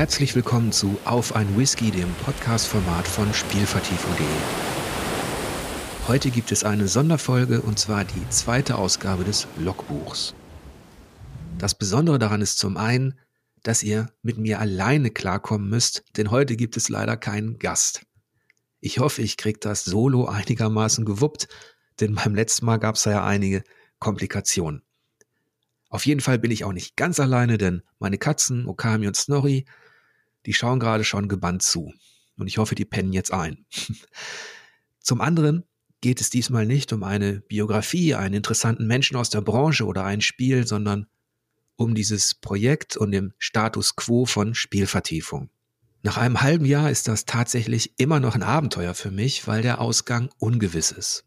Herzlich willkommen zu Auf ein Whisky, dem Podcast-Format von Spielvertiefung.de. Heute gibt es eine Sonderfolge und zwar die zweite Ausgabe des Logbuchs. Das Besondere daran ist zum einen, dass ihr mit mir alleine klarkommen müsst, denn heute gibt es leider keinen Gast. Ich hoffe, ich kriege das Solo einigermaßen gewuppt, denn beim letzten Mal gab es ja einige Komplikationen. Auf jeden Fall bin ich auch nicht ganz alleine, denn meine Katzen, Okami und Snorri, die schauen gerade schon gebannt zu. Und ich hoffe, die pennen jetzt ein. Zum anderen geht es diesmal nicht um eine Biografie, einen interessanten Menschen aus der Branche oder ein Spiel, sondern um dieses Projekt und den Status quo von Spielvertiefung. Nach einem halben Jahr ist das tatsächlich immer noch ein Abenteuer für mich, weil der Ausgang ungewiss ist.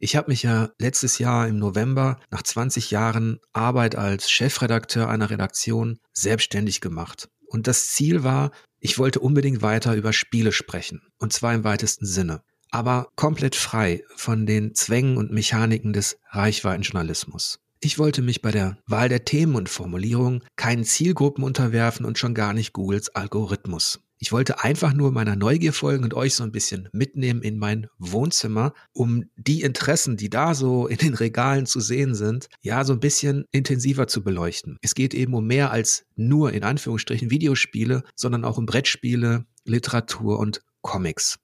Ich habe mich ja letztes Jahr im November nach 20 Jahren Arbeit als Chefredakteur einer Redaktion selbstständig gemacht. Und das Ziel war, ich wollte unbedingt weiter über Spiele sprechen, und zwar im weitesten Sinne, aber komplett frei von den Zwängen und Mechaniken des Reichweitenjournalismus. Ich wollte mich bei der Wahl der Themen und Formulierungen keinen Zielgruppen unterwerfen und schon gar nicht Googles Algorithmus. Ich wollte einfach nur meiner Neugier folgen und euch so ein bisschen mitnehmen in mein Wohnzimmer, um die Interessen, die da so in den Regalen zu sehen sind, ja, so ein bisschen intensiver zu beleuchten. Es geht eben um mehr als nur in Anführungsstrichen Videospiele, sondern auch um Brettspiele, Literatur und Comics.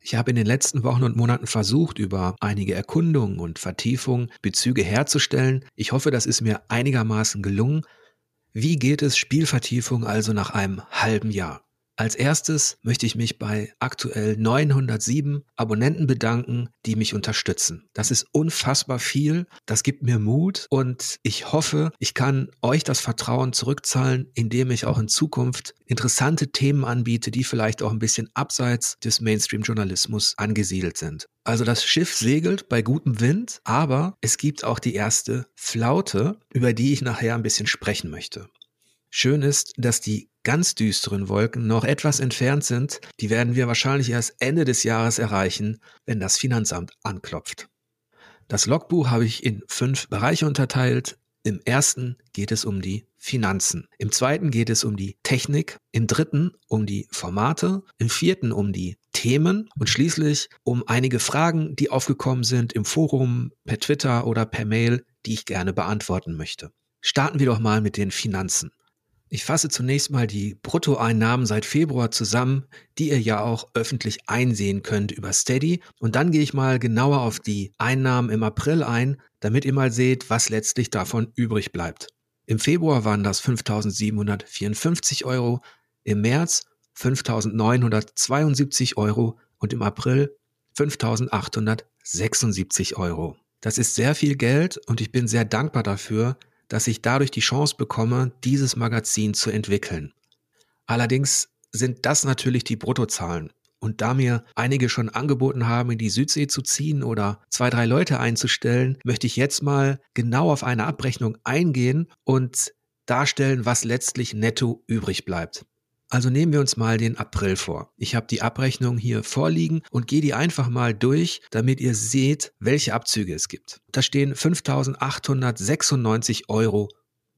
Ich habe in den letzten Wochen und Monaten versucht, über einige Erkundungen und Vertiefungen Bezüge herzustellen. Ich hoffe, das ist mir einigermaßen gelungen. Wie geht es Spielvertiefung also nach einem halben Jahr? Als erstes möchte ich mich bei aktuell 907 Abonnenten bedanken, die mich unterstützen. Das ist unfassbar viel, das gibt mir Mut und ich hoffe, ich kann euch das Vertrauen zurückzahlen, indem ich auch in Zukunft interessante Themen anbiete, die vielleicht auch ein bisschen abseits des Mainstream-Journalismus angesiedelt sind. Also das Schiff segelt bei gutem Wind, aber es gibt auch die erste Flaute, über die ich nachher ein bisschen sprechen möchte. Schön ist, dass die ganz düsteren Wolken noch etwas entfernt sind. Die werden wir wahrscheinlich erst Ende des Jahres erreichen, wenn das Finanzamt anklopft. Das Logbuch habe ich in fünf Bereiche unterteilt. Im ersten geht es um die Finanzen. Im zweiten geht es um die Technik. Im dritten um die Formate. Im vierten um die Themen und schließlich um einige Fragen, die aufgekommen sind im Forum, per Twitter oder per Mail, die ich gerne beantworten möchte. Starten wir doch mal mit den Finanzen. Ich fasse zunächst mal die Bruttoeinnahmen seit Februar zusammen, die ihr ja auch öffentlich einsehen könnt über Steady. Und dann gehe ich mal genauer auf die Einnahmen im April ein, damit ihr mal seht, was letztlich davon übrig bleibt. Im Februar waren das 5.754 Euro, im März 5.972 Euro und im April 5.876 Euro. Das ist sehr viel Geld und ich bin sehr dankbar dafür, dass ich dadurch die Chance bekomme, dieses Magazin zu entwickeln. Allerdings sind das natürlich die Bruttozahlen. Und da mir einige schon angeboten haben, in die Südsee zu ziehen oder zwei, drei Leute einzustellen, möchte ich jetzt mal genau auf eine Abrechnung eingehen und darstellen, was letztlich netto übrig bleibt. Also nehmen wir uns mal den April vor. Ich habe die Abrechnung hier vorliegen und gehe die einfach mal durch, damit ihr seht, welche Abzüge es gibt. Da stehen 5.896 Euro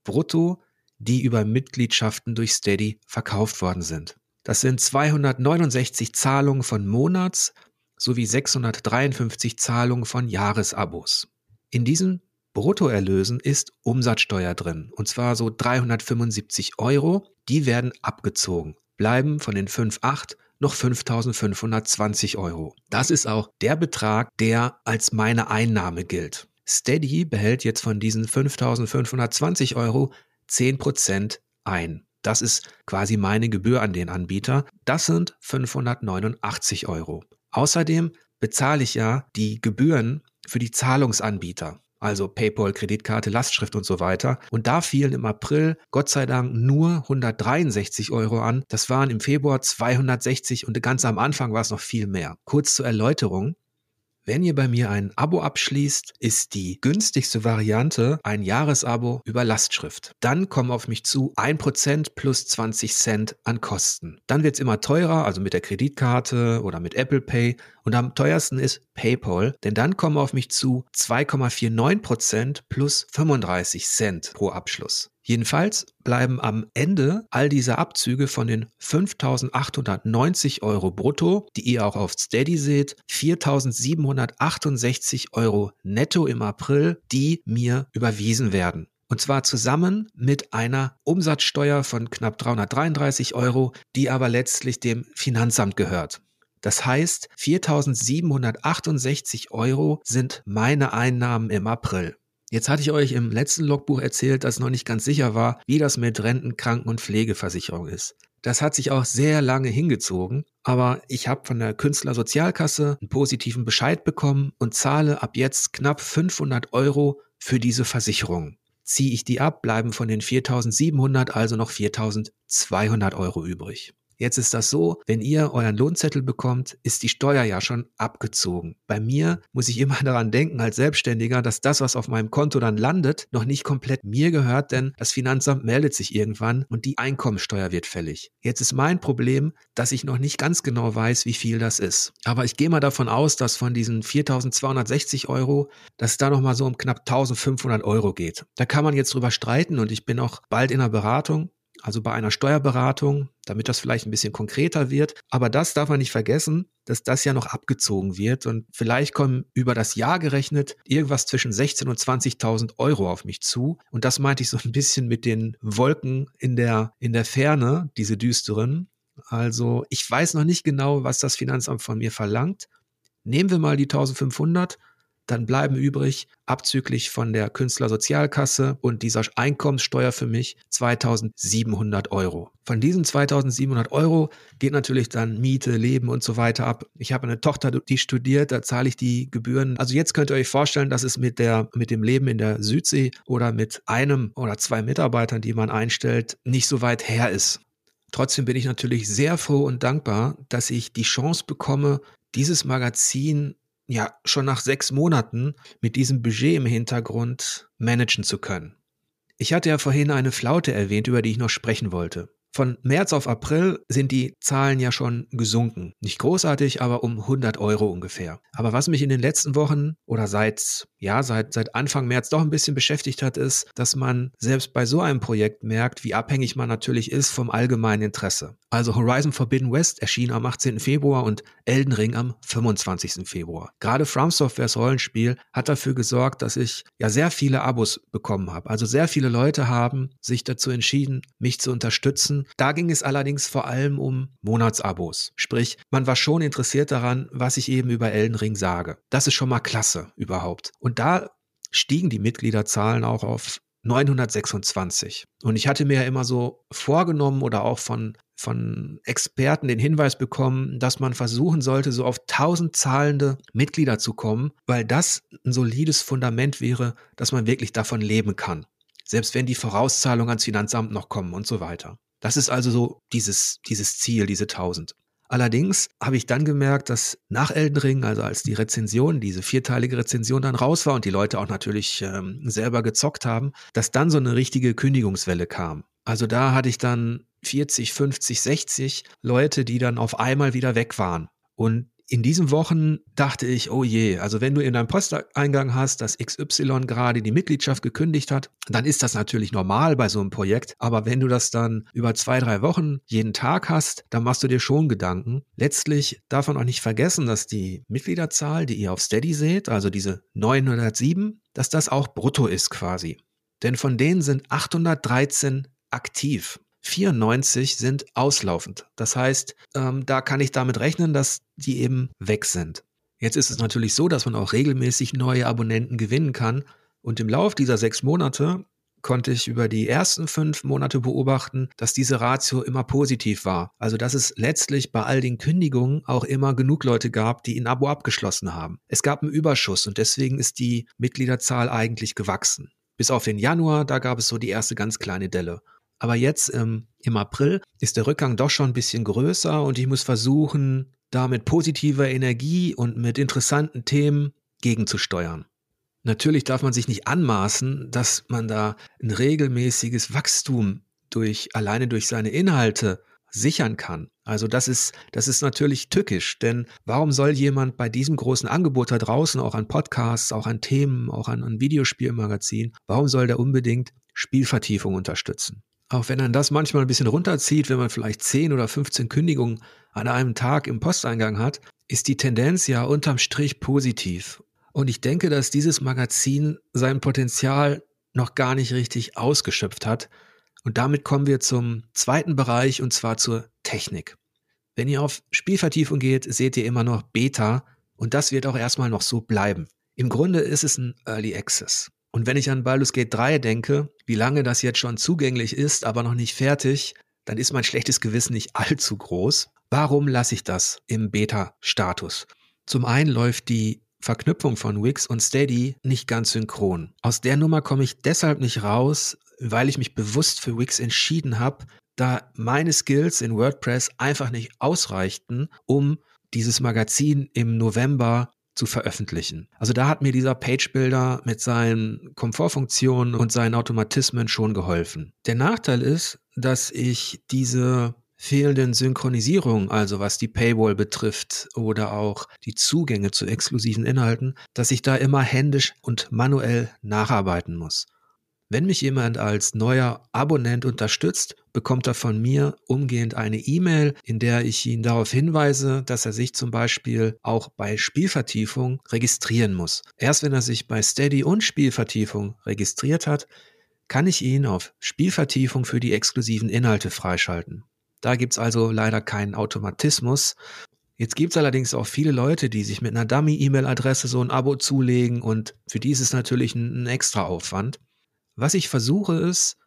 brutto, die über Mitgliedschaften durch Steady verkauft worden sind. Das sind 269 Zahlungen von Monats sowie 653 Zahlungen von Jahresabos. In diesen Bruttoerlösen ist Umsatzsteuer drin, und zwar so 375 Euro. Die werden abgezogen, bleiben von den 5,8 noch 5.520 Euro. Das ist auch der Betrag, der als meine Einnahme gilt. Steady behält jetzt von diesen 5.520 Euro 10% ein. Das ist quasi meine Gebühr an den Anbieter. Das sind 589 Euro. Außerdem bezahle ich ja die Gebühren für die Zahlungsanbieter also PayPal, Kreditkarte, Lastschrift und so weiter. Und da fielen im April Gott sei Dank nur 163 Euro an. Das waren im Februar 260 und ganz am Anfang war es noch viel mehr. Kurz zur Erläuterung. Wenn ihr bei mir ein Abo abschließt, ist die günstigste Variante ein Jahresabo über Lastschrift. Dann kommen auf mich zu 1% plus 20 Cent an Kosten. Dann wird es immer teurer, also mit der Kreditkarte oder mit Apple Pay Und am teuersten ist PayPal, denn dann kommen auf mich zu 2,49% plus 35 Cent pro Abschluss. Jedenfalls bleiben am Ende all dieser Abzüge von den 5.890 Euro brutto, die ihr auch auf Steady seht, 4.768 Euro netto im April, die mir überwiesen werden. Und zwar zusammen mit einer Umsatzsteuer von knapp 333 Euro, die aber letztlich dem Finanzamt gehört. Das heißt, 4.768 Euro sind meine Einnahmen im April. Jetzt hatte ich euch im letzten Logbuch erzählt, dass noch nicht ganz sicher war, wie das mit Renten, Kranken- und Pflegeversicherung ist. Das hat sich auch sehr lange hingezogen, aber ich habe von der Künstlersozialkasse einen positiven Bescheid bekommen und zahle ab jetzt knapp 500 Euro für diese Versicherung. Ziehe ich die ab, bleiben von den 4.700 also noch 4.200 Euro übrig. Jetzt ist das so, wenn ihr euren Lohnzettel bekommt, ist die Steuer ja schon abgezogen. Bei mir muss ich immer daran denken als Selbstständiger, dass das, was auf meinem Konto dann landet, noch nicht komplett mir gehört, denn das Finanzamt meldet sich irgendwann und die Einkommensteuer wird fällig. Jetzt ist mein Problem, dass ich noch nicht ganz genau weiß, wie viel das ist. Aber ich gehe mal davon aus, dass von diesen 4.260 Euro, dass es da nochmal so um knapp 1.500 Euro geht. Da kann man jetzt drüber streiten und ich bin auch bald in der Beratung also bei einer Steuerberatung, damit das vielleicht ein bisschen konkreter wird. Aber das darf man nicht vergessen, dass das ja noch abgezogen wird und vielleicht kommen über das Jahr gerechnet irgendwas zwischen 16.000 und 20.000 Euro auf mich zu. Und das meinte ich so ein bisschen mit den Wolken in der, in der Ferne, diese düsteren. Also ich weiß noch nicht genau, was das Finanzamt von mir verlangt. Nehmen wir mal die 1500 dann bleiben übrig, abzüglich von der Künstlersozialkasse und dieser Einkommenssteuer für mich 2700 Euro. Von diesen 2700 Euro geht natürlich dann Miete, Leben und so weiter ab. Ich habe eine Tochter, die studiert, da zahle ich die Gebühren. Also jetzt könnt ihr euch vorstellen, dass es mit der, mit dem Leben in der Südsee oder mit einem oder zwei Mitarbeitern, die man einstellt, nicht so weit her ist. Trotzdem bin ich natürlich sehr froh und dankbar, dass ich die Chance bekomme, dieses Magazin ja schon nach sechs Monaten mit diesem Budget im Hintergrund managen zu können. Ich hatte ja vorhin eine Flaute erwähnt, über die ich noch sprechen wollte. Von März auf April sind die Zahlen ja schon gesunken. Nicht großartig, aber um 100 Euro ungefähr. Aber was mich in den letzten Wochen oder seit, ja, seit, seit Anfang März doch ein bisschen beschäftigt hat, ist, dass man selbst bei so einem Projekt merkt, wie abhängig man natürlich ist vom allgemeinen Interesse. Also Horizon Forbidden West erschien am 18. Februar und Elden Ring am 25. Februar. Gerade From Softwares Rollenspiel hat dafür gesorgt, dass ich ja sehr viele Abos bekommen habe. Also sehr viele Leute haben sich dazu entschieden, mich zu unterstützen da ging es allerdings vor allem um Monatsabos. Sprich, man war schon interessiert daran, was ich eben über Elden Ring sage. Das ist schon mal klasse überhaupt. Und da stiegen die Mitgliederzahlen auch auf 926. Und ich hatte mir ja immer so vorgenommen oder auch von, von Experten den Hinweis bekommen, dass man versuchen sollte, so auf 1000 zahlende Mitglieder zu kommen, weil das ein solides Fundament wäre, dass man wirklich davon leben kann. Selbst wenn die Vorauszahlungen ans Finanzamt noch kommen und so weiter. Das ist also so dieses, dieses Ziel, diese 1000. Allerdings habe ich dann gemerkt, dass nach Elden Ring, also als die Rezension, diese vierteilige Rezension dann raus war und die Leute auch natürlich ähm, selber gezockt haben, dass dann so eine richtige Kündigungswelle kam. Also da hatte ich dann 40, 50, 60 Leute, die dann auf einmal wieder weg waren. Und in diesen Wochen dachte ich, oh je, also wenn du in deinem Posteingang hast, dass XY gerade die Mitgliedschaft gekündigt hat, dann ist das natürlich normal bei so einem Projekt. Aber wenn du das dann über zwei, drei Wochen jeden Tag hast, dann machst du dir schon Gedanken. Letztlich darf man auch nicht vergessen, dass die Mitgliederzahl, die ihr auf Steady seht, also diese 907, dass das auch brutto ist quasi. Denn von denen sind 813 aktiv. 94 sind auslaufend. Das heißt, ähm, da kann ich damit rechnen, dass die eben weg sind. Jetzt ist es natürlich so, dass man auch regelmäßig neue Abonnenten gewinnen kann. Und im Lauf dieser sechs Monate konnte ich über die ersten fünf Monate beobachten, dass diese Ratio immer positiv war. Also dass es letztlich bei all den Kündigungen auch immer genug Leute gab, die ein Abo abgeschlossen haben. Es gab einen Überschuss und deswegen ist die Mitgliederzahl eigentlich gewachsen. Bis auf den Januar, da gab es so die erste ganz kleine Delle. Aber jetzt ähm, im April ist der Rückgang doch schon ein bisschen größer und ich muss versuchen, da mit positiver Energie und mit interessanten Themen gegenzusteuern. Natürlich darf man sich nicht anmaßen, dass man da ein regelmäßiges Wachstum durch, alleine durch seine Inhalte sichern kann. Also das ist, das ist natürlich tückisch, denn warum soll jemand bei diesem großen Angebot da draußen, auch an Podcasts, auch an Themen, auch an, an Videospielmagazinen, warum soll der unbedingt Spielvertiefung unterstützen? Auch wenn man das manchmal ein bisschen runterzieht, wenn man vielleicht 10 oder 15 Kündigungen an einem Tag im Posteingang hat, ist die Tendenz ja unterm Strich positiv. Und ich denke, dass dieses Magazin sein Potenzial noch gar nicht richtig ausgeschöpft hat. Und damit kommen wir zum zweiten Bereich und zwar zur Technik. Wenn ihr auf Spielvertiefung geht, seht ihr immer noch Beta und das wird auch erstmal noch so bleiben. Im Grunde ist es ein Early Access. Und wenn ich an Baldur's Gate 3 denke, wie lange das jetzt schon zugänglich ist, aber noch nicht fertig, dann ist mein schlechtes Gewissen nicht allzu groß. Warum lasse ich das im Beta-Status? Zum einen läuft die Verknüpfung von Wix und Steady nicht ganz synchron. Aus der Nummer komme ich deshalb nicht raus, weil ich mich bewusst für Wix entschieden habe, da meine Skills in WordPress einfach nicht ausreichten, um dieses Magazin im November zu veröffentlichen. Also da hat mir dieser Page Builder mit seinen Komfortfunktionen und seinen Automatismen schon geholfen. Der Nachteil ist, dass ich diese fehlenden Synchronisierungen, also was die Paywall betrifft oder auch die Zugänge zu exklusiven Inhalten, dass ich da immer händisch und manuell nacharbeiten muss. Wenn mich jemand als neuer Abonnent unterstützt, bekommt er von mir umgehend eine E-Mail, in der ich ihn darauf hinweise, dass er sich zum Beispiel auch bei Spielvertiefung registrieren muss. Erst wenn er sich bei Steady und Spielvertiefung registriert hat, kann ich ihn auf Spielvertiefung für die exklusiven Inhalte freischalten. Da gibt es also leider keinen Automatismus. Jetzt gibt es allerdings auch viele Leute, die sich mit einer Dummy-E-Mail-Adresse so ein Abo zulegen und für die ist es natürlich ein, ein extra Aufwand. Was ich versuche ist,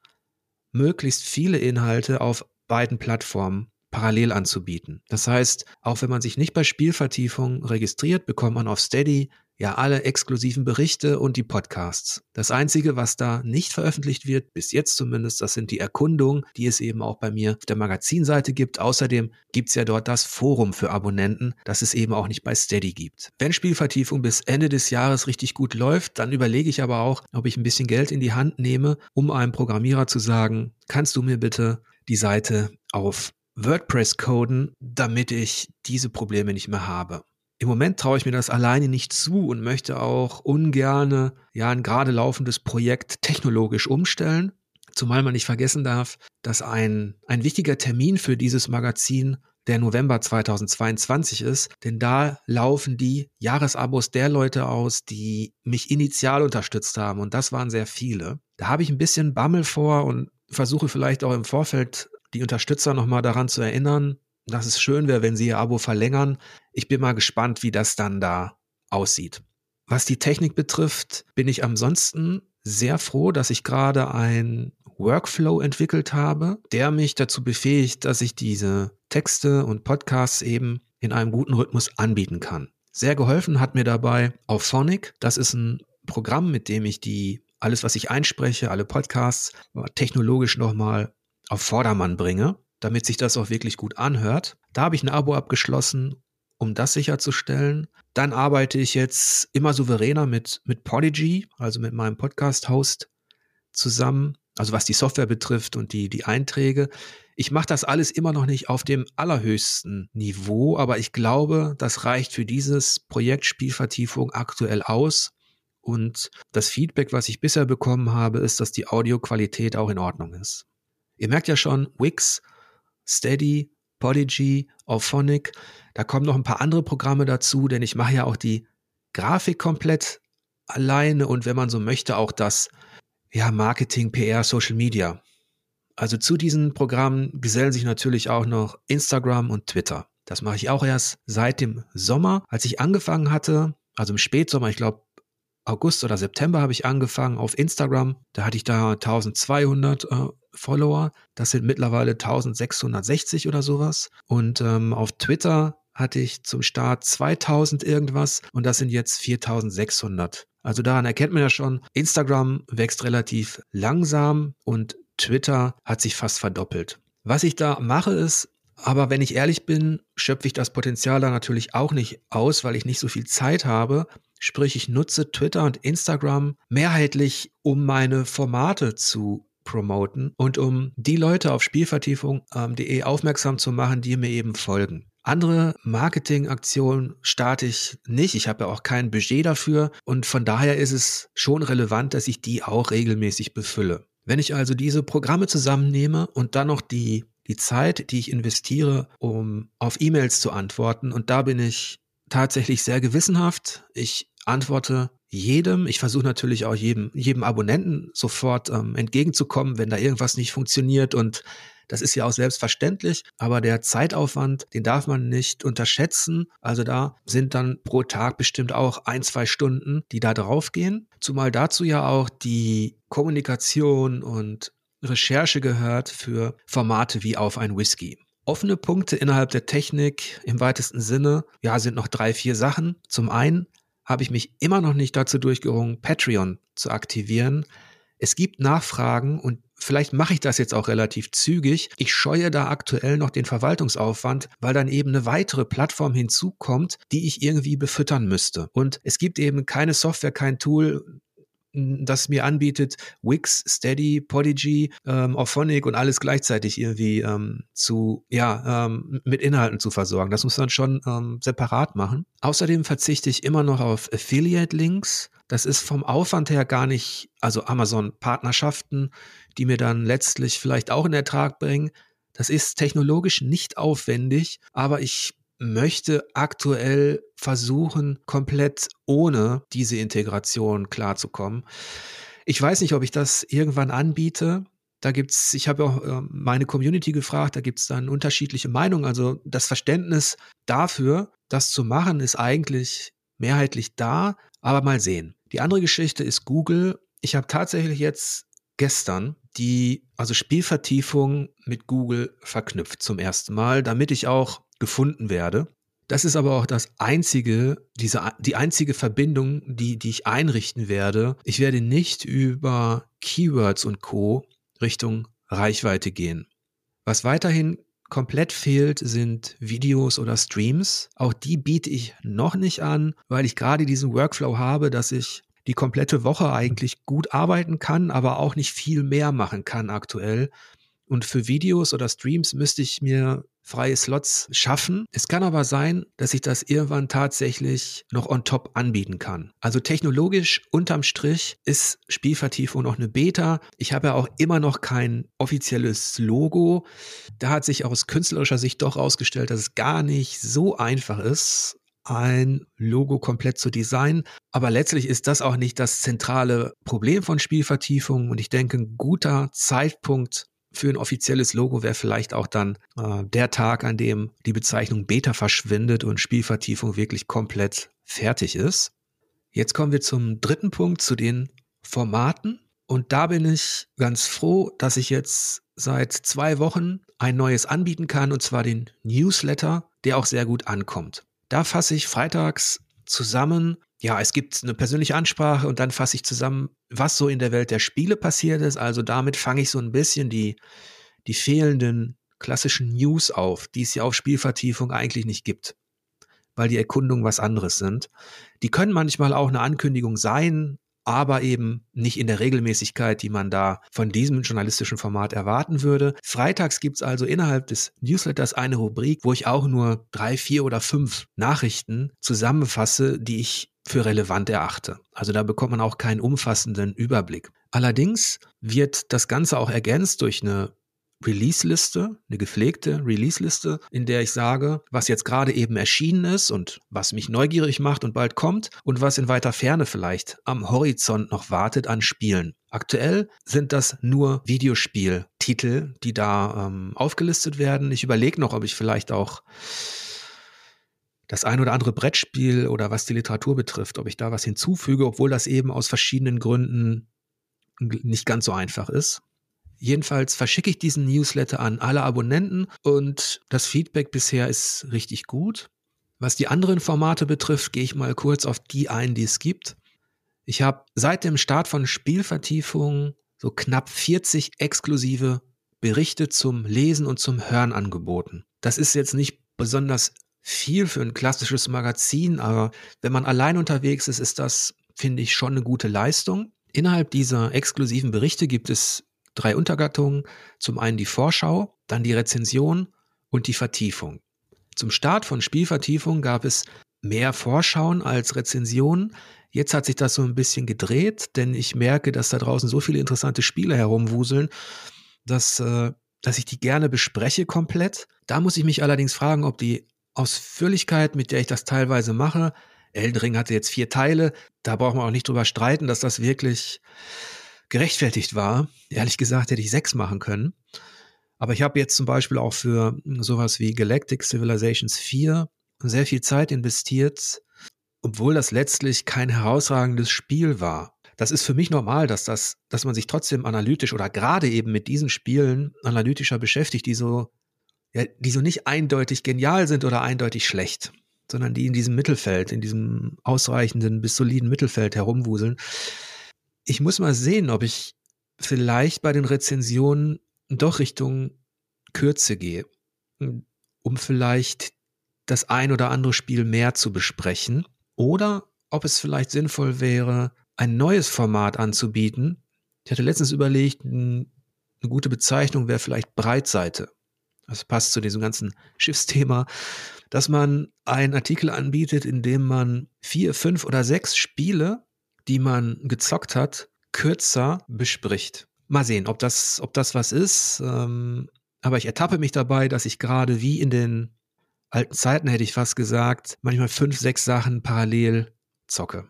möglichst viele Inhalte auf beiden Plattformen parallel anzubieten. Das heißt, auch wenn man sich nicht bei Spielvertiefung registriert, bekommt man auf Steady ja alle exklusiven Berichte und die Podcasts. Das Einzige, was da nicht veröffentlicht wird, bis jetzt zumindest, das sind die Erkundungen, die es eben auch bei mir auf der Magazinseite gibt. Außerdem gibt es ja dort das Forum für Abonnenten, das es eben auch nicht bei Steady gibt. Wenn Spielvertiefung bis Ende des Jahres richtig gut läuft, dann überlege ich aber auch, ob ich ein bisschen Geld in die Hand nehme, um einem Programmierer zu sagen, kannst du mir bitte die Seite auf WordPress coden, damit ich diese Probleme nicht mehr habe. Im Moment traue ich mir das alleine nicht zu und möchte auch ungerne ja ein gerade laufendes Projekt technologisch umstellen. Zumal man nicht vergessen darf, dass ein, ein wichtiger Termin für dieses Magazin der November 2022 ist, denn da laufen die Jahresabos der Leute aus, die mich initial unterstützt haben und das waren sehr viele. Da habe ich ein bisschen Bammel vor und versuche vielleicht auch im Vorfeld die Unterstützer nochmal daran zu erinnern, dass es schön wäre, wenn sie ihr Abo verlängern. Ich bin mal gespannt, wie das dann da aussieht. Was die Technik betrifft, bin ich ansonsten sehr froh, dass ich gerade ein Workflow entwickelt habe, der mich dazu befähigt, dass ich diese Texte und Podcasts eben in einem guten Rhythmus anbieten kann. Sehr geholfen hat mir dabei Auphonic. Das ist ein Programm, mit dem ich die alles, was ich einspreche, alle Podcasts technologisch nochmal auf Vordermann bringe damit sich das auch wirklich gut anhört. Da habe ich ein Abo abgeschlossen, um das sicherzustellen. Dann arbeite ich jetzt immer souveräner mit, mit Podigy, also mit meinem Podcast-Host zusammen, also was die Software betrifft und die, die Einträge. Ich mache das alles immer noch nicht auf dem allerhöchsten Niveau, aber ich glaube, das reicht für dieses Projekt Spielvertiefung aktuell aus. Und das Feedback, was ich bisher bekommen habe, ist, dass die Audioqualität auch in Ordnung ist. Ihr merkt ja schon, Wix Steady, Podigy, Auphonic. Da kommen noch ein paar andere Programme dazu, denn ich mache ja auch die Grafik komplett alleine und wenn man so möchte, auch das ja, Marketing, PR, Social Media. Also zu diesen Programmen gesellen sich natürlich auch noch Instagram und Twitter. Das mache ich auch erst seit dem Sommer, als ich angefangen hatte, also im Spätsommer, ich glaube August oder September habe ich angefangen auf Instagram. Da hatte ich da 1200 äh, Follower. Das sind mittlerweile 1660 oder sowas. Und ähm, auf Twitter hatte ich zum Start 2000 irgendwas und das sind jetzt 4600. Also daran erkennt man ja schon, Instagram wächst relativ langsam und Twitter hat sich fast verdoppelt. Was ich da mache ist, aber wenn ich ehrlich bin, schöpfe ich das Potenzial da natürlich auch nicht aus, weil ich nicht so viel Zeit habe. Sprich, ich nutze Twitter und Instagram mehrheitlich, um meine Formate zu promoten und um die Leute auf Spielvertiefung.de aufmerksam zu machen, die mir eben folgen. Andere Marketingaktionen starte ich nicht. Ich habe ja auch kein Budget dafür und von daher ist es schon relevant, dass ich die auch regelmäßig befülle. Wenn ich also diese Programme zusammennehme und dann noch die, die Zeit, die ich investiere, um auf E-Mails zu antworten, und da bin ich tatsächlich sehr gewissenhaft. Ich antworte jedem. Ich versuche natürlich auch jedem, jedem Abonnenten sofort ähm, entgegenzukommen, wenn da irgendwas nicht funktioniert und das ist ja auch selbstverständlich, aber der Zeitaufwand, den darf man nicht unterschätzen. Also da sind dann pro Tag bestimmt auch ein, zwei Stunden, die da draufgehen. Zumal dazu ja auch die Kommunikation und Recherche gehört für Formate wie auf ein Whisky. Offene Punkte innerhalb der Technik im weitesten Sinne, ja, sind noch drei, vier Sachen. Zum einen habe ich mich immer noch nicht dazu durchgerungen, Patreon zu aktivieren. Es gibt Nachfragen und vielleicht mache ich das jetzt auch relativ zügig. Ich scheue da aktuell noch den Verwaltungsaufwand, weil dann eben eine weitere Plattform hinzukommt, die ich irgendwie befüttern müsste. Und es gibt eben keine Software, kein Tool, das mir anbietet, Wix, Steady, Podigy, ähm, Auphonic und alles gleichzeitig irgendwie ähm, zu, ja, ähm, mit Inhalten zu versorgen. Das muss man schon ähm, separat machen. Außerdem verzichte ich immer noch auf Affiliate-Links. Das ist vom Aufwand her gar nicht, also Amazon-Partnerschaften, die mir dann letztlich vielleicht auch in Ertrag bringen. Das ist technologisch nicht aufwendig, aber ich möchte aktuell versuchen, komplett ohne diese Integration klarzukommen. Ich weiß nicht, ob ich das irgendwann anbiete. Da gibt's, ich habe auch äh, meine Community gefragt, da gibt es dann unterschiedliche Meinungen. Also das Verständnis dafür, das zu machen, ist eigentlich mehrheitlich da, aber mal sehen. Die andere Geschichte ist Google. Ich habe tatsächlich jetzt gestern die, also Spielvertiefung mit Google verknüpft zum ersten Mal, damit ich auch gefunden werde. Das ist aber auch das einzige, diese, die einzige Verbindung, die, die ich einrichten werde. Ich werde nicht über Keywords und Co. Richtung Reichweite gehen. Was weiterhin komplett fehlt, sind Videos oder Streams. Auch die biete ich noch nicht an, weil ich gerade diesen Workflow habe, dass ich die komplette Woche eigentlich gut arbeiten kann, aber auch nicht viel mehr machen kann aktuell. Und für Videos oder Streams müsste ich mir freie Slots schaffen. Es kann aber sein, dass ich das irgendwann tatsächlich noch on top anbieten kann. Also technologisch unterm Strich ist Spielvertiefung noch eine Beta. Ich habe ja auch immer noch kein offizielles Logo. Da hat sich aus künstlerischer Sicht doch herausgestellt, dass es gar nicht so einfach ist, ein Logo komplett zu designen. Aber letztlich ist das auch nicht das zentrale Problem von Spielvertiefung. Und ich denke, ein guter Zeitpunkt für ein offizielles Logo wäre vielleicht auch dann äh, der Tag, an dem die Bezeichnung Beta verschwindet und Spielvertiefung wirklich komplett fertig ist. Jetzt kommen wir zum dritten Punkt, zu den Formaten. Und da bin ich ganz froh, dass ich jetzt seit zwei Wochen ein neues anbieten kann, und zwar den Newsletter, der auch sehr gut ankommt. Da fasse ich freitags zusammen ja, es gibt eine persönliche Ansprache und dann fasse ich zusammen, was so in der Welt der Spiele passiert ist. Also damit fange ich so ein bisschen die, die fehlenden klassischen News auf, die es ja auf Spielvertiefung eigentlich nicht gibt, weil die Erkundungen was anderes sind. Die können manchmal auch eine Ankündigung sein, aber eben nicht in der Regelmäßigkeit, die man da von diesem journalistischen Format erwarten würde. Freitags gibt's also innerhalb des Newsletters eine Rubrik, wo ich auch nur drei, vier oder fünf Nachrichten zusammenfasse, die ich für relevant erachte. Also da bekommt man auch keinen umfassenden Überblick. Allerdings wird das Ganze auch ergänzt durch eine Release-Liste, eine gepflegte Release-Liste, in der ich sage, was jetzt gerade eben erschienen ist und was mich neugierig macht und bald kommt und was in weiter Ferne vielleicht am Horizont noch wartet an Spielen. Aktuell sind das nur Videospieltitel, die da ähm, aufgelistet werden. Ich überlege noch, ob ich vielleicht auch das ein oder andere Brettspiel oder was die Literatur betrifft, ob ich da was hinzufüge, obwohl das eben aus verschiedenen Gründen nicht ganz so einfach ist. Jedenfalls verschicke ich diesen Newsletter an alle Abonnenten und das Feedback bisher ist richtig gut. Was die anderen Formate betrifft, gehe ich mal kurz auf die ein, die es gibt. Ich habe seit dem Start von Spielvertiefungen so knapp 40 exklusive Berichte zum Lesen und zum Hören angeboten. Das ist jetzt nicht besonders viel für ein klassisches Magazin, aber wenn man allein unterwegs ist, ist das, finde ich, schon eine gute Leistung. Innerhalb dieser exklusiven Berichte gibt es drei Untergattungen. Zum einen die Vorschau, dann die Rezension und die Vertiefung. Zum Start von Spielvertiefung gab es mehr Vorschauen als Rezensionen. Jetzt hat sich das so ein bisschen gedreht, denn ich merke, dass da draußen so viele interessante Spiele herumwuseln, dass, äh, dass ich die gerne bespreche komplett. Da muss ich mich allerdings fragen, ob die Ausführlichkeit, mit der ich das teilweise mache, Elden Ring hatte jetzt vier Teile, da braucht man auch nicht drüber streiten, dass das wirklich gerechtfertigt war. Ehrlich gesagt hätte ich sechs machen können. Aber ich habe jetzt zum Beispiel auch für sowas wie Galactic Civilizations 4 sehr viel Zeit investiert, obwohl das letztlich kein herausragendes Spiel war. Das ist für mich normal, dass das, dass man sich trotzdem analytisch oder gerade eben mit diesen Spielen analytischer beschäftigt, die so, ja, die so nicht eindeutig genial sind oder eindeutig schlecht, sondern die in diesem Mittelfeld, in diesem ausreichenden bis soliden Mittelfeld herumwuseln. Ich muss mal sehen, ob ich vielleicht bei den Rezensionen doch Richtung Kürze gehe, um vielleicht das ein oder andere Spiel mehr zu besprechen oder ob es vielleicht sinnvoll wäre, ein neues Format anzubieten. Ich hatte letztens überlegt, eine gute Bezeichnung wäre vielleicht Breitseite. Das passt zu diesem ganzen Schiffsthema, dass man einen Artikel anbietet, in dem man vier, fünf oder sechs Spiele, die man gezockt hat, kürzer bespricht. Mal sehen, ob das, ob das was ist. Ähm, aber ich ertappe mich dabei, dass ich gerade wie in den alten Zeiten hätte ich fast gesagt, manchmal fünf, sechs Sachen parallel zocke.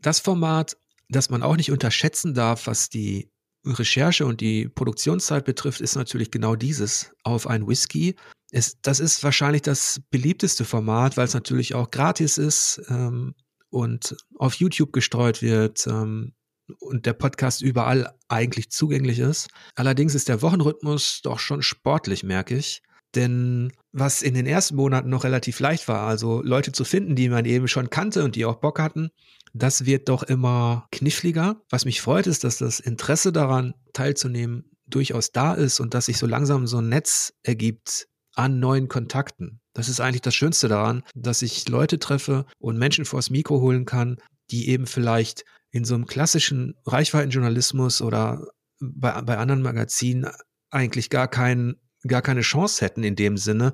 Das Format, das man auch nicht unterschätzen darf, was die Recherche und die Produktionszeit betrifft, ist natürlich genau dieses auf ein Whisky. Es, das ist wahrscheinlich das beliebteste Format, weil es natürlich auch gratis ist ähm, und auf YouTube gestreut wird ähm, und der Podcast überall eigentlich zugänglich ist. Allerdings ist der Wochenrhythmus doch schon sportlich, merke ich. Denn was in den ersten Monaten noch relativ leicht war, also Leute zu finden, die man eben schon kannte und die auch Bock hatten, das wird doch immer kniffliger. Was mich freut, ist, dass das Interesse daran teilzunehmen durchaus da ist und dass sich so langsam so ein Netz ergibt an neuen Kontakten. Das ist eigentlich das Schönste daran, dass ich Leute treffe und Menschen vors Mikro holen kann, die eben vielleicht in so einem klassischen Reichweitenjournalismus oder bei, bei anderen Magazinen eigentlich gar keinen gar keine Chance hätten in dem Sinne,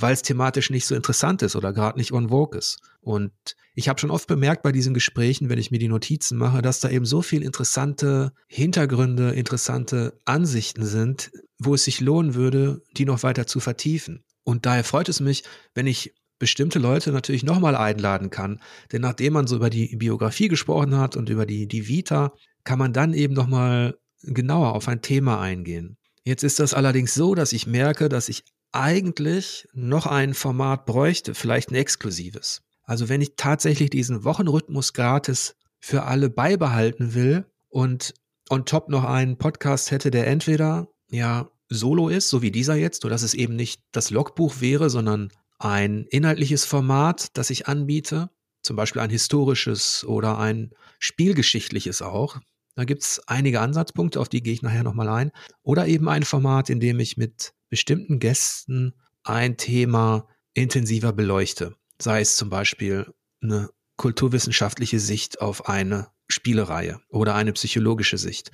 weil es thematisch nicht so interessant ist oder gerade nicht on vogue ist. Und ich habe schon oft bemerkt bei diesen Gesprächen, wenn ich mir die Notizen mache, dass da eben so viel interessante Hintergründe, interessante Ansichten sind, wo es sich lohnen würde, die noch weiter zu vertiefen. Und daher freut es mich, wenn ich bestimmte Leute natürlich nochmal einladen kann. Denn nachdem man so über die Biografie gesprochen hat und über die, die Vita, kann man dann eben nochmal genauer auf ein Thema eingehen. Jetzt ist das allerdings so, dass ich merke, dass ich eigentlich noch ein Format bräuchte, vielleicht ein exklusives. Also wenn ich tatsächlich diesen Wochenrhythmus gratis für alle beibehalten will und on top noch einen Podcast hätte, der entweder ja solo ist, so wie dieser jetzt, oder dass es eben nicht das Logbuch wäre, sondern ein inhaltliches Format, das ich anbiete, zum Beispiel ein historisches oder ein spielgeschichtliches auch, da gibt es einige Ansatzpunkte, auf die gehe ich nachher nochmal ein. Oder eben ein Format, in dem ich mit bestimmten Gästen ein Thema intensiver beleuchte. Sei es zum Beispiel eine kulturwissenschaftliche Sicht auf eine Spielereihe oder eine psychologische Sicht.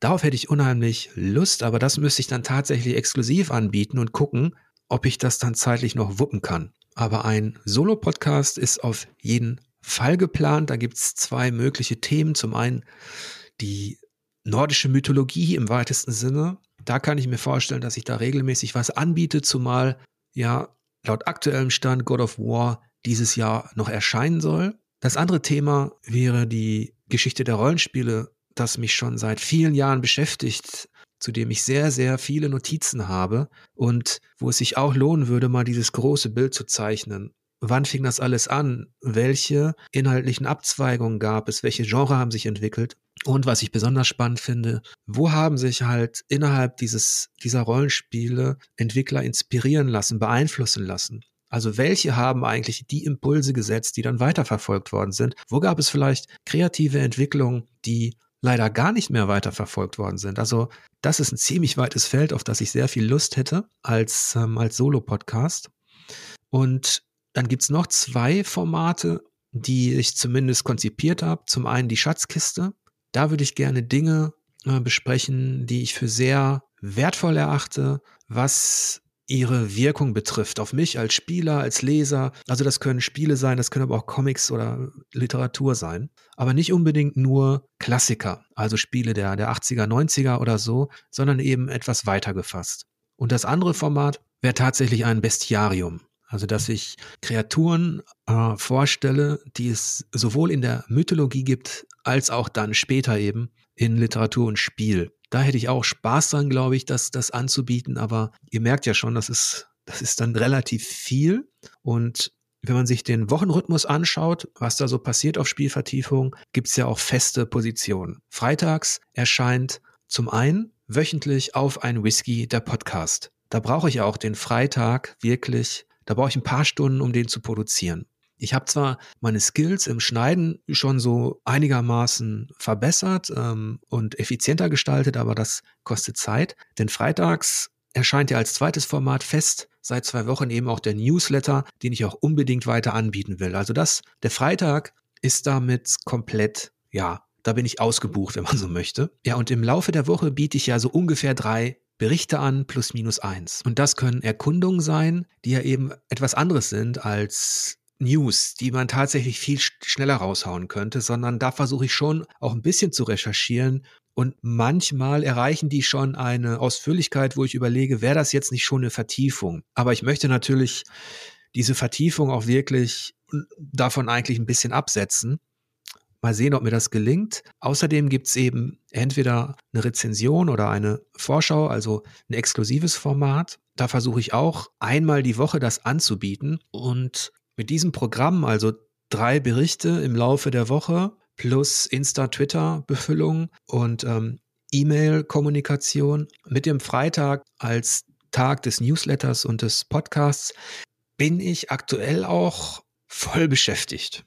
Darauf hätte ich unheimlich Lust, aber das müsste ich dann tatsächlich exklusiv anbieten und gucken, ob ich das dann zeitlich noch wuppen kann. Aber ein Solo-Podcast ist auf jeden Fall geplant. Da gibt es zwei mögliche Themen. Zum einen die nordische Mythologie im weitesten Sinne. Da kann ich mir vorstellen, dass ich da regelmäßig was anbiete, zumal ja laut aktuellem Stand God of War dieses Jahr noch erscheinen soll. Das andere Thema wäre die Geschichte der Rollenspiele, das mich schon seit vielen Jahren beschäftigt, zu dem ich sehr, sehr viele Notizen habe und wo es sich auch lohnen würde, mal dieses große Bild zu zeichnen. Wann fing das alles an? Welche inhaltlichen Abzweigungen gab es? Welche Genre haben sich entwickelt? Und was ich besonders spannend finde, wo haben sich halt innerhalb dieses, dieser Rollenspiele Entwickler inspirieren lassen, beeinflussen lassen? Also welche haben eigentlich die Impulse gesetzt, die dann weiterverfolgt worden sind? Wo gab es vielleicht kreative Entwicklungen, die leider gar nicht mehr weiterverfolgt worden sind? Also das ist ein ziemlich weites Feld, auf das ich sehr viel Lust hätte als, ähm, als Solo-Podcast. Und dann gibt's noch zwei Formate, die ich zumindest konzipiert habe. Zum einen die Schatzkiste. Da würde ich gerne Dinge äh, besprechen, die ich für sehr wertvoll erachte, was ihre Wirkung betrifft, auf mich als Spieler, als Leser. Also das können Spiele sein, das können aber auch Comics oder Literatur sein. Aber nicht unbedingt nur Klassiker, also Spiele der, der 80er, 90er oder so, sondern eben etwas weiter gefasst. Und das andere Format wäre tatsächlich ein Bestiarium. Also dass ich Kreaturen äh, vorstelle, die es sowohl in der Mythologie gibt, als auch dann später eben in Literatur und Spiel. Da hätte ich auch Spaß dran, glaube ich, das, das anzubieten, aber ihr merkt ja schon, das ist, das ist dann relativ viel. Und wenn man sich den Wochenrhythmus anschaut, was da so passiert auf Spielvertiefung, gibt es ja auch feste Positionen. Freitags erscheint zum einen wöchentlich auf ein Whisky der Podcast. Da brauche ich auch den Freitag wirklich da brauche ich ein paar Stunden, um den zu produzieren. Ich habe zwar meine Skills im Schneiden schon so einigermaßen verbessert ähm, und effizienter gestaltet, aber das kostet Zeit. Denn freitags erscheint ja als zweites Format fest seit zwei Wochen eben auch der Newsletter, den ich auch unbedingt weiter anbieten will. Also das, der Freitag ist damit komplett, ja, da bin ich ausgebucht, wenn man so möchte. Ja, und im Laufe der Woche biete ich ja so ungefähr drei Berichte an plus minus eins. Und das können Erkundungen sein, die ja eben etwas anderes sind als News, die man tatsächlich viel schneller raushauen könnte, sondern da versuche ich schon auch ein bisschen zu recherchieren. Und manchmal erreichen die schon eine Ausführlichkeit, wo ich überlege, wäre das jetzt nicht schon eine Vertiefung? Aber ich möchte natürlich diese Vertiefung auch wirklich davon eigentlich ein bisschen absetzen. Mal sehen, ob mir das gelingt. Außerdem gibt es eben entweder eine Rezension oder eine Vorschau, also ein exklusives Format. Da versuche ich auch einmal die Woche das anzubieten. Und mit diesem Programm, also drei Berichte im Laufe der Woche plus Insta-Twitter-Befüllung und ähm, E-Mail-Kommunikation mit dem Freitag als Tag des Newsletters und des Podcasts bin ich aktuell auch voll beschäftigt.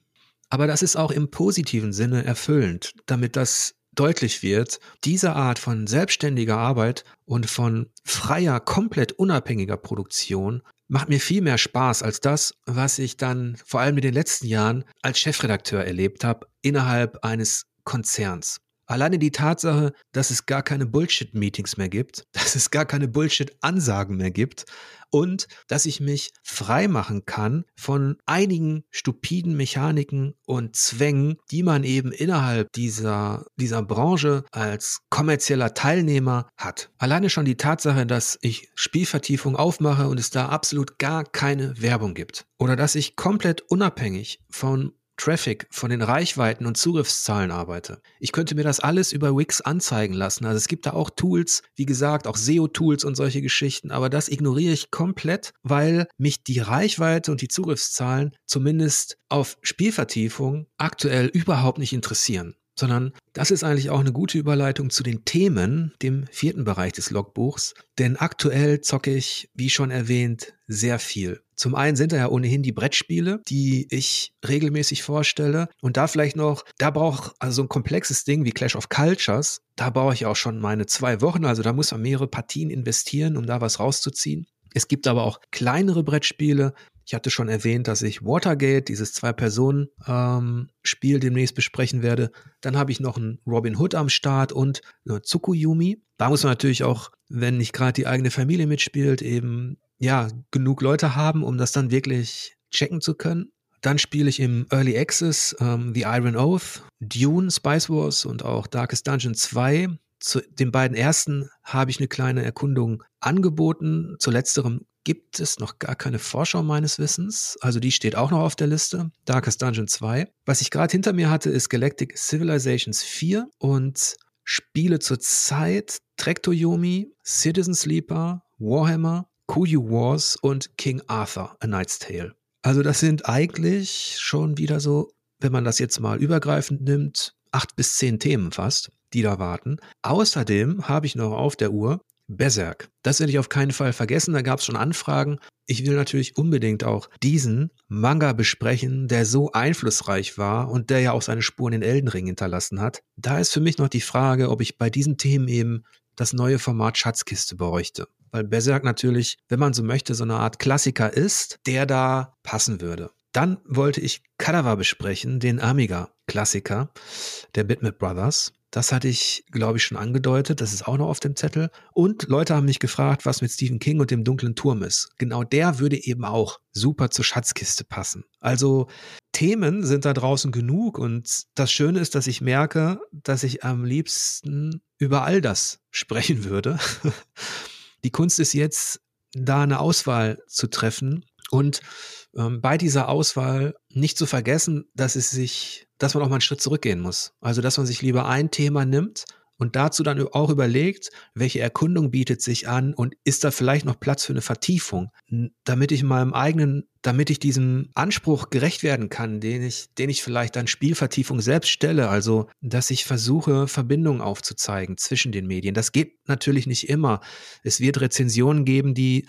Aber das ist auch im positiven Sinne erfüllend, damit das deutlich wird, diese Art von selbstständiger Arbeit und von freier, komplett unabhängiger Produktion macht mir viel mehr Spaß als das, was ich dann vor allem in den letzten Jahren als Chefredakteur erlebt habe innerhalb eines Konzerns. Alleine die Tatsache, dass es gar keine Bullshit-Meetings mehr gibt, dass es gar keine Bullshit-Ansagen mehr gibt und dass ich mich frei machen kann von einigen stupiden Mechaniken und Zwängen, die man eben innerhalb dieser, dieser Branche als kommerzieller Teilnehmer hat. Alleine schon die Tatsache, dass ich Spielvertiefung aufmache und es da absolut gar keine Werbung gibt. Oder dass ich komplett unabhängig von Traffic, von den Reichweiten und Zugriffszahlen arbeite. Ich könnte mir das alles über Wix anzeigen lassen. Also es gibt da auch Tools, wie gesagt, auch SEO-Tools und solche Geschichten, aber das ignoriere ich komplett, weil mich die Reichweite und die Zugriffszahlen zumindest auf Spielvertiefung aktuell überhaupt nicht interessieren sondern das ist eigentlich auch eine gute Überleitung zu den Themen, dem vierten Bereich des Logbuchs. Denn aktuell zocke ich, wie schon erwähnt, sehr viel. Zum einen sind da ja ohnehin die Brettspiele, die ich regelmäßig vorstelle. Und da vielleicht noch, da braucht also so ein komplexes Ding wie Clash of Cultures, da brauche ich auch schon meine zwei Wochen. Also da muss man mehrere Partien investieren, um da was rauszuziehen. Es gibt aber auch kleinere Brettspiele, ich hatte schon erwähnt, dass ich Watergate, dieses Zwei-Personen-Spiel, ähm, demnächst besprechen werde. Dann habe ich noch einen Robin Hood am Start und eine Tsukuyumi. Da muss man natürlich auch, wenn nicht gerade die eigene Familie mitspielt, eben ja genug Leute haben, um das dann wirklich checken zu können. Dann spiele ich im Early Access ähm, The Iron Oath, Dune, Spice Wars und auch Darkest Dungeon 2. Zu den beiden ersten habe ich eine kleine Erkundung angeboten. Zu letzterem gibt es noch gar keine Vorschau meines Wissens. Also die steht auch noch auf der Liste. Darkest Dungeon 2. Was ich gerade hinter mir hatte, ist Galactic Civilizations 4 und spiele zurzeit Trektoyomi, Citizen Sleeper, Warhammer, Kuyu Wars und King Arthur, A Knight's Tale. Also das sind eigentlich schon wieder so, wenn man das jetzt mal übergreifend nimmt, acht bis zehn Themen fast, die da warten. Außerdem habe ich noch auf der Uhr Berserk. Das werde ich auf keinen Fall vergessen. Da gab es schon Anfragen. Ich will natürlich unbedingt auch diesen Manga besprechen, der so einflussreich war und der ja auch seine Spuren in Elden Ring hinterlassen hat. Da ist für mich noch die Frage, ob ich bei diesen Themen eben das neue Format Schatzkiste bräuchte. Weil Berserk natürlich, wenn man so möchte, so eine Art Klassiker ist, der da passen würde. Dann wollte ich Cadaver besprechen, den Amiga-Klassiker der Bitmap Brothers. Das hatte ich, glaube ich, schon angedeutet. Das ist auch noch auf dem Zettel. Und Leute haben mich gefragt, was mit Stephen King und dem dunklen Turm ist. Genau der würde eben auch super zur Schatzkiste passen. Also Themen sind da draußen genug. Und das Schöne ist, dass ich merke, dass ich am liebsten über all das sprechen würde. Die Kunst ist jetzt, da eine Auswahl zu treffen und ähm, bei dieser Auswahl nicht zu vergessen, dass es sich, dass man auch mal einen Schritt zurückgehen muss. Also, dass man sich lieber ein Thema nimmt und dazu dann auch überlegt, welche Erkundung bietet sich an und ist da vielleicht noch Platz für eine Vertiefung, damit ich meinem eigenen, damit ich diesem Anspruch gerecht werden kann, den ich, den ich vielleicht an Spielvertiefung selbst stelle, also dass ich versuche, Verbindungen aufzuzeigen zwischen den Medien. Das geht natürlich nicht immer. Es wird Rezensionen geben, die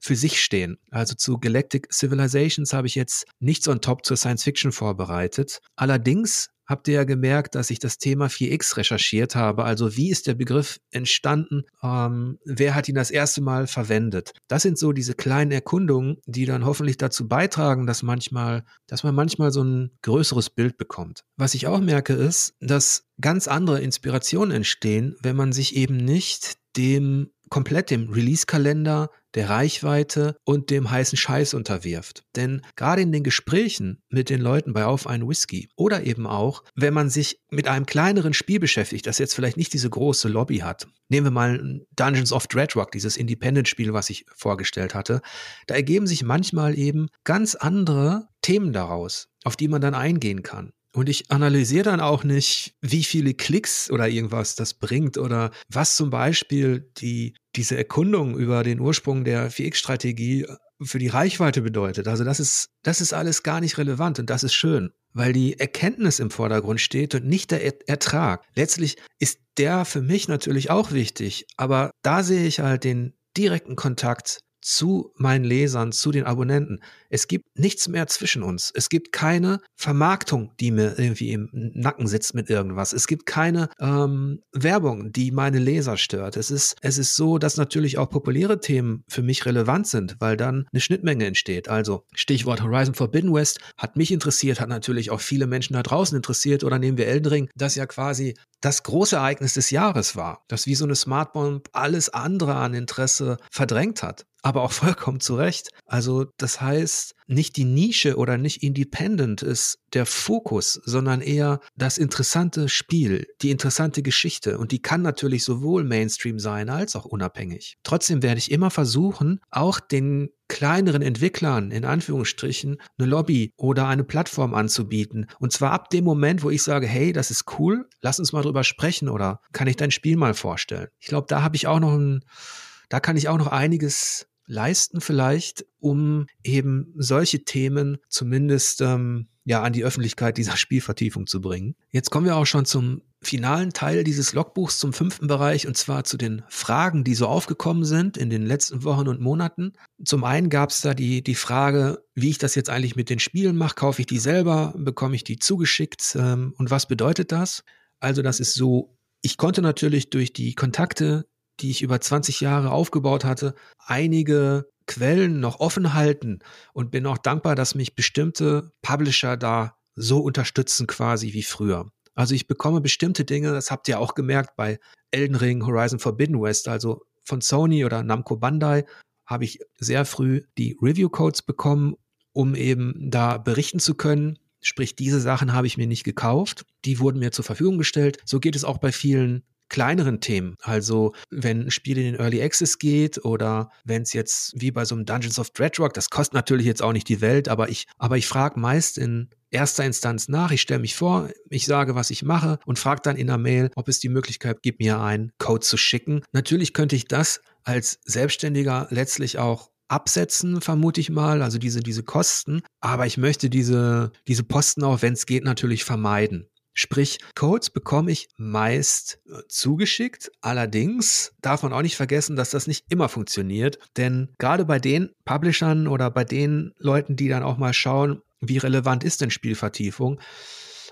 für sich stehen. Also zu Galactic Civilizations habe ich jetzt nichts on top zur Science Fiction vorbereitet. Allerdings habt ihr ja gemerkt, dass ich das Thema 4x recherchiert habe. Also wie ist der Begriff entstanden? Ähm, wer hat ihn das erste Mal verwendet? Das sind so diese kleinen Erkundungen, die dann hoffentlich dazu beitragen, dass manchmal, dass man manchmal so ein größeres Bild bekommt. Was ich auch merke ist, dass ganz andere Inspirationen entstehen, wenn man sich eben nicht dem komplett dem Release-Kalender, der Reichweite und dem heißen Scheiß unterwirft. Denn gerade in den Gesprächen mit den Leuten bei Auf einen Whisky oder eben auch, wenn man sich mit einem kleineren Spiel beschäftigt, das jetzt vielleicht nicht diese große Lobby hat. Nehmen wir mal Dungeons of Dreadrock, dieses Independent-Spiel, was ich vorgestellt hatte. Da ergeben sich manchmal eben ganz andere Themen daraus, auf die man dann eingehen kann. Und ich analysiere dann auch nicht, wie viele Klicks oder irgendwas das bringt oder was zum Beispiel die, diese Erkundung über den Ursprung der 4X-Strategie für die Reichweite bedeutet. Also das ist, das ist alles gar nicht relevant und das ist schön, weil die Erkenntnis im Vordergrund steht und nicht der Ertrag. Letztlich ist der für mich natürlich auch wichtig, aber da sehe ich halt den direkten Kontakt zu meinen Lesern, zu den Abonnenten. Es gibt nichts mehr zwischen uns. Es gibt keine Vermarktung, die mir irgendwie im Nacken sitzt mit irgendwas. Es gibt keine ähm, Werbung, die meine Leser stört. Es ist, es ist so, dass natürlich auch populäre Themen für mich relevant sind, weil dann eine Schnittmenge entsteht. Also Stichwort Horizon Forbidden West hat mich interessiert, hat natürlich auch viele Menschen da draußen interessiert. Oder nehmen wir Elden Ring, das ja quasi das große Ereignis des Jahres war, das wie so eine Smartbomb alles andere an Interesse verdrängt hat aber auch vollkommen zu Recht. Also das heißt, nicht die Nische oder nicht Independent ist der Fokus, sondern eher das interessante Spiel, die interessante Geschichte. Und die kann natürlich sowohl Mainstream sein als auch unabhängig. Trotzdem werde ich immer versuchen, auch den kleineren Entwicklern in Anführungsstrichen eine Lobby oder eine Plattform anzubieten. Und zwar ab dem Moment, wo ich sage, hey, das ist cool, lass uns mal drüber sprechen oder kann ich dein Spiel mal vorstellen. Ich glaube, da habe ich auch noch ein, da kann ich auch noch einiges leisten vielleicht, um eben solche Themen zumindest ähm, ja an die Öffentlichkeit dieser Spielvertiefung zu bringen. Jetzt kommen wir auch schon zum finalen Teil dieses Logbuchs, zum fünften Bereich, und zwar zu den Fragen, die so aufgekommen sind in den letzten Wochen und Monaten. Zum einen gab es da die, die Frage, wie ich das jetzt eigentlich mit den Spielen mache. Kaufe ich die selber? Bekomme ich die zugeschickt? Ähm, und was bedeutet das? Also das ist so, ich konnte natürlich durch die Kontakte, die ich über 20 Jahre aufgebaut hatte, einige Quellen noch offen halten und bin auch dankbar, dass mich bestimmte Publisher da so unterstützen quasi wie früher. Also ich bekomme bestimmte Dinge, das habt ihr auch gemerkt bei Elden Ring, Horizon Forbidden West, also von Sony oder Namco Bandai habe ich sehr früh die Review Codes bekommen, um eben da berichten zu können. Sprich, diese Sachen habe ich mir nicht gekauft. Die wurden mir zur Verfügung gestellt. So geht es auch bei vielen kleineren Themen. Also wenn ein Spiel in den Early Access geht oder wenn es jetzt wie bei so einem Dungeons of Dreadrock, das kostet natürlich jetzt auch nicht die Welt, aber ich, aber ich frage meist in erster Instanz nach. Ich stelle mich vor, ich sage, was ich mache und frage dann in der Mail, ob es die Möglichkeit gibt, mir einen Code zu schicken. Natürlich könnte ich das als Selbstständiger letztlich auch absetzen, vermute ich mal, also diese, diese Kosten. Aber ich möchte diese, diese Posten auch, wenn es geht, natürlich vermeiden. Sprich, Codes bekomme ich meist äh, zugeschickt. Allerdings darf man auch nicht vergessen, dass das nicht immer funktioniert. Denn gerade bei den Publishern oder bei den Leuten, die dann auch mal schauen, wie relevant ist denn Spielvertiefung,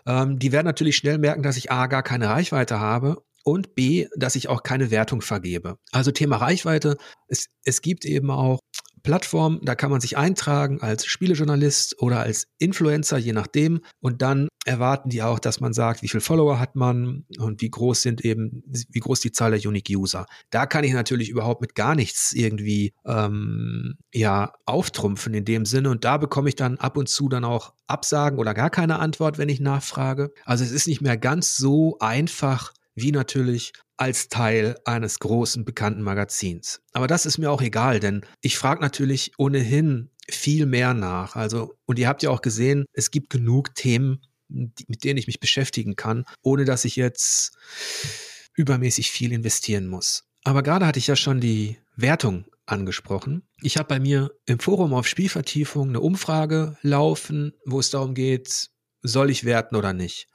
ähm, die werden natürlich schnell merken, dass ich A gar keine Reichweite habe und B, dass ich auch keine Wertung vergebe. Also Thema Reichweite, es, es gibt eben auch Plattform, da kann man sich eintragen als Spielejournalist oder als Influencer, je nachdem. Und dann erwarten die auch, dass man sagt, wie viele Follower hat man und wie groß sind eben, wie groß die Zahl der Unique User. Da kann ich natürlich überhaupt mit gar nichts irgendwie ähm, ja auftrumpfen in dem Sinne. Und da bekomme ich dann ab und zu dann auch Absagen oder gar keine Antwort, wenn ich nachfrage. Also es ist nicht mehr ganz so einfach wie natürlich als Teil eines großen bekannten Magazins. Aber das ist mir auch egal, denn ich frage natürlich ohnehin viel mehr nach. Also, und ihr habt ja auch gesehen, es gibt genug Themen, mit denen ich mich beschäftigen kann, ohne dass ich jetzt übermäßig viel investieren muss. Aber gerade hatte ich ja schon die Wertung angesprochen. Ich habe bei mir im Forum auf Spielvertiefung eine Umfrage laufen, wo es darum geht, soll ich werten oder nicht.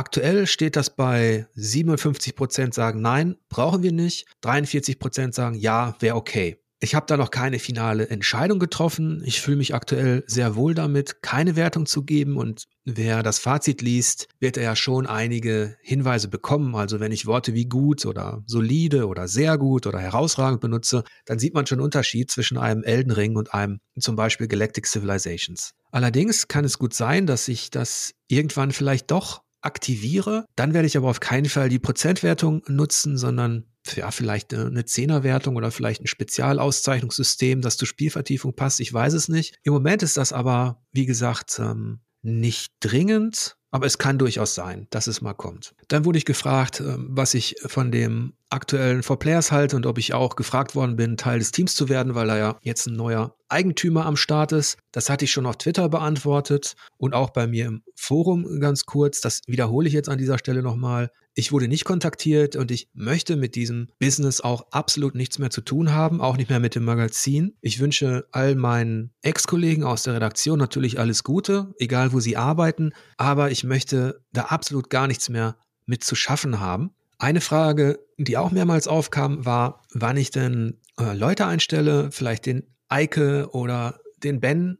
Aktuell steht das bei 57 Prozent sagen nein, brauchen wir nicht. 43 Prozent sagen ja, wäre okay. Ich habe da noch keine finale Entscheidung getroffen. Ich fühle mich aktuell sehr wohl damit, keine Wertung zu geben. Und wer das Fazit liest, wird er ja schon einige Hinweise bekommen. Also wenn ich Worte wie gut oder solide oder sehr gut oder herausragend benutze, dann sieht man schon Unterschied zwischen einem Elden Ring und einem zum Beispiel Galactic Civilizations. Allerdings kann es gut sein, dass ich das irgendwann vielleicht doch aktiviere, dann werde ich aber auf keinen Fall die Prozentwertung nutzen, sondern ja, vielleicht eine Zehnerwertung oder vielleicht ein Spezialauszeichnungssystem, das zur Spielvertiefung passt. Ich weiß es nicht. Im Moment ist das aber, wie gesagt, ähm, nicht dringend, aber es kann durchaus sein, dass es mal kommt. Dann wurde ich gefragt, ähm, was ich von dem aktuellen For Players halte und ob ich auch gefragt worden bin, Teil des Teams zu werden, weil er ja jetzt ein neuer Eigentümer am Start ist. Das hatte ich schon auf Twitter beantwortet und auch bei mir im Forum ganz kurz. Das wiederhole ich jetzt an dieser Stelle nochmal. Ich wurde nicht kontaktiert und ich möchte mit diesem Business auch absolut nichts mehr zu tun haben, auch nicht mehr mit dem Magazin. Ich wünsche all meinen Ex-Kollegen aus der Redaktion natürlich alles Gute, egal wo sie arbeiten, aber ich möchte da absolut gar nichts mehr mit zu schaffen haben. Eine Frage, die auch mehrmals aufkam, war, wann ich denn äh, Leute einstelle, vielleicht den Eike oder den Ben.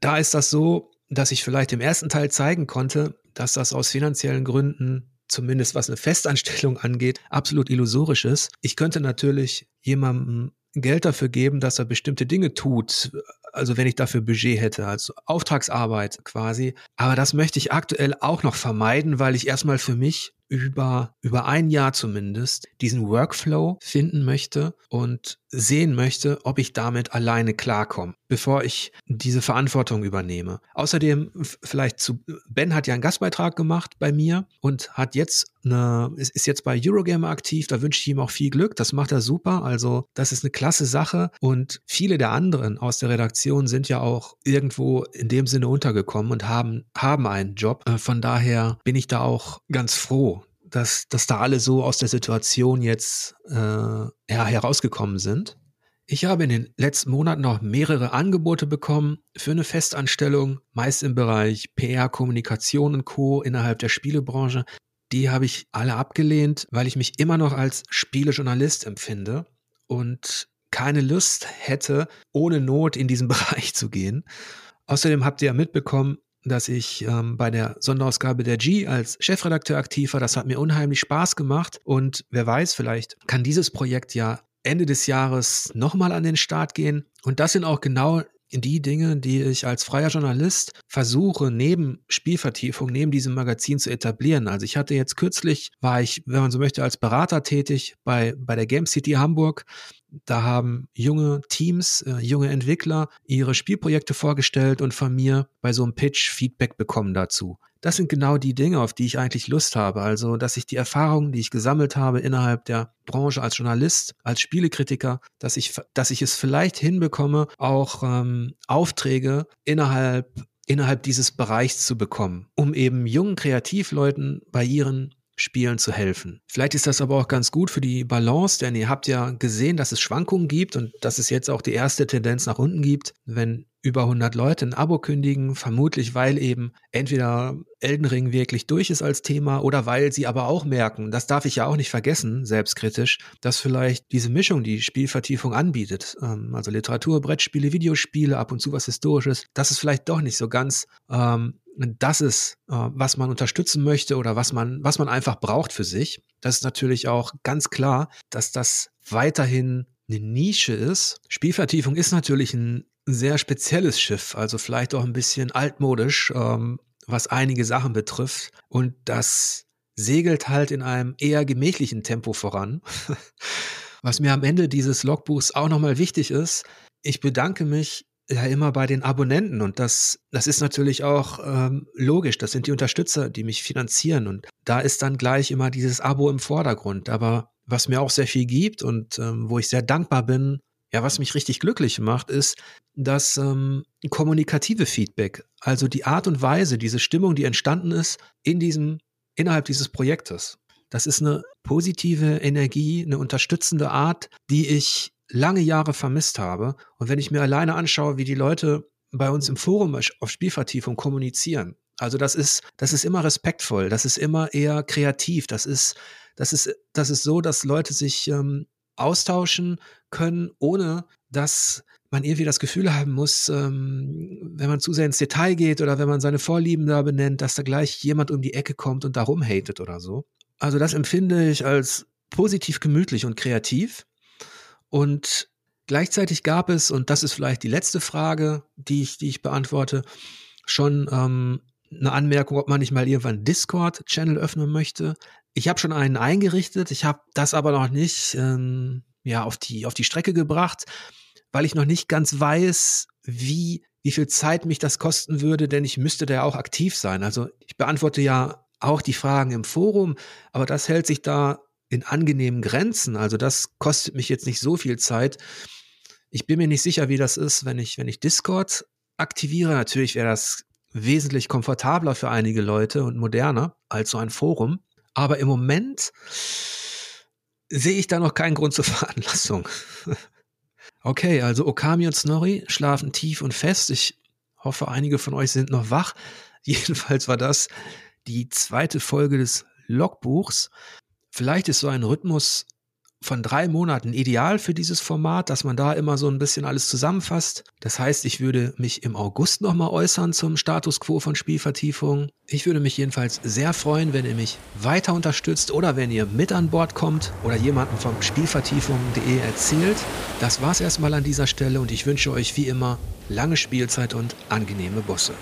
Da ist das so, dass ich vielleicht im ersten Teil zeigen konnte, dass das aus finanziellen Gründen, zumindest was eine Festanstellung angeht, absolut illusorisch ist. Ich könnte natürlich jemandem Geld dafür geben, dass er bestimmte Dinge tut, also wenn ich dafür Budget hätte, also Auftragsarbeit quasi. Aber das möchte ich aktuell auch noch vermeiden, weil ich erstmal für mich über, über ein Jahr zumindest diesen Workflow finden möchte und sehen möchte, ob ich damit alleine klarkomme, bevor ich diese Verantwortung übernehme. Außerdem vielleicht zu, Ben hat ja einen Gastbeitrag gemacht bei mir und hat jetzt eine, ist, ist jetzt bei Eurogamer aktiv, da wünsche ich ihm auch viel Glück, das macht er super, also das ist eine klasse Sache und viele der anderen aus der Redaktion sind ja auch irgendwo in dem Sinne untergekommen und haben, haben einen Job. Äh, von daher bin ich da auch ganz froh, dass, dass da alle so aus der Situation jetzt äh, ja, herausgekommen sind. Ich habe in den letzten Monaten noch mehrere Angebote bekommen für eine Festanstellung, meist im Bereich PR, Kommunikation und Co. innerhalb der Spielebranche. Die habe ich alle abgelehnt, weil ich mich immer noch als Spielejournalist empfinde und keine Lust hätte, ohne Not in diesen Bereich zu gehen. Außerdem habt ihr ja mitbekommen, dass ich ähm, bei der Sonderausgabe der G als Chefredakteur aktiv war. Das hat mir unheimlich Spaß gemacht und wer weiß, vielleicht kann dieses Projekt ja Ende des Jahres nochmal an den Start gehen. Und das sind auch genau die Dinge, die ich als freier Journalist versuche, neben Spielvertiefung, neben diesem Magazin zu etablieren. Also ich hatte jetzt kürzlich, war ich, wenn man so möchte, als Berater tätig bei, bei der Game City Hamburg. Da haben junge Teams, äh, junge Entwickler ihre Spielprojekte vorgestellt und von mir bei so einem Pitch Feedback bekommen dazu das sind genau die Dinge, auf die ich eigentlich Lust habe. Also, dass ich die Erfahrungen, die ich gesammelt habe innerhalb der Branche als Journalist, als Spielekritiker, dass ich, dass ich es vielleicht hinbekomme, auch ähm, Aufträge innerhalb innerhalb dieses Bereichs zu bekommen, um eben jungen Kreativleuten bei ihren Spielen zu helfen. Vielleicht ist das aber auch ganz gut für die Balance, denn ihr habt ja gesehen, dass es Schwankungen gibt und dass es jetzt auch die erste Tendenz nach unten gibt, wenn über 100 Leute ein Abo kündigen, vermutlich weil eben entweder Elden Ring wirklich durch ist als Thema oder weil sie aber auch merken, das darf ich ja auch nicht vergessen, selbstkritisch, dass vielleicht diese Mischung, die Spielvertiefung anbietet, ähm, also Literatur, Brettspiele, Videospiele, ab und zu was Historisches, dass es vielleicht doch nicht so ganz ähm, das ist, äh, was man unterstützen möchte oder was man, was man einfach braucht für sich. Das ist natürlich auch ganz klar, dass das weiterhin eine Nische ist. Spielvertiefung ist natürlich ein sehr spezielles Schiff, also vielleicht auch ein bisschen altmodisch, ähm, was einige Sachen betrifft. Und das segelt halt in einem eher gemächlichen Tempo voran. was mir am Ende dieses Logbuchs auch nochmal wichtig ist, ich bedanke mich ja immer bei den Abonnenten und das, das ist natürlich auch ähm, logisch. Das sind die Unterstützer, die mich finanzieren und da ist dann gleich immer dieses Abo im Vordergrund. Aber was mir auch sehr viel gibt und ähm, wo ich sehr dankbar bin, ja, was mich richtig glücklich macht, ist das ähm, kommunikative Feedback, also die Art und Weise, diese Stimmung, die entstanden ist in diesem, innerhalb dieses Projektes. Das ist eine positive Energie, eine unterstützende Art, die ich lange Jahre vermisst habe. Und wenn ich mir alleine anschaue, wie die Leute bei uns im Forum auf Spielvertiefung kommunizieren, also das ist, das ist immer respektvoll, das ist immer eher kreativ, das ist, das ist, das ist so, dass Leute sich ähm, austauschen können, ohne dass man irgendwie das Gefühl haben muss, ähm, wenn man zu sehr ins Detail geht oder wenn man seine Vorlieben da benennt, dass da gleich jemand um die Ecke kommt und darum hatet oder so. Also das empfinde ich als positiv gemütlich und kreativ. Und gleichzeitig gab es, und das ist vielleicht die letzte Frage, die ich, die ich beantworte, schon ähm, eine Anmerkung, ob man nicht mal irgendwann Discord-Channel öffnen möchte. Ich habe schon einen eingerichtet, ich habe das aber noch nicht ähm, ja, auf, die, auf die Strecke gebracht, weil ich noch nicht ganz weiß, wie, wie viel Zeit mich das kosten würde, denn ich müsste da ja auch aktiv sein. Also ich beantworte ja auch die Fragen im Forum, aber das hält sich da in angenehmen Grenzen. Also das kostet mich jetzt nicht so viel Zeit. Ich bin mir nicht sicher, wie das ist, wenn ich, wenn ich Discord aktiviere. Natürlich wäre das wesentlich komfortabler für einige Leute und moderner als so ein Forum. Aber im Moment sehe ich da noch keinen Grund zur Veranlassung. okay, also Okami und Snorri schlafen tief und fest. Ich hoffe, einige von euch sind noch wach. Jedenfalls war das die zweite Folge des Logbuchs. Vielleicht ist so ein Rhythmus von drei Monaten ideal für dieses Format, dass man da immer so ein bisschen alles zusammenfasst. Das heißt, ich würde mich im August nochmal äußern zum Status quo von Spielvertiefung. Ich würde mich jedenfalls sehr freuen, wenn ihr mich weiter unterstützt oder wenn ihr mit an Bord kommt oder jemanden vom Spielvertiefung.de erzählt. Das war's erstmal an dieser Stelle und ich wünsche euch wie immer lange Spielzeit und angenehme Bosse.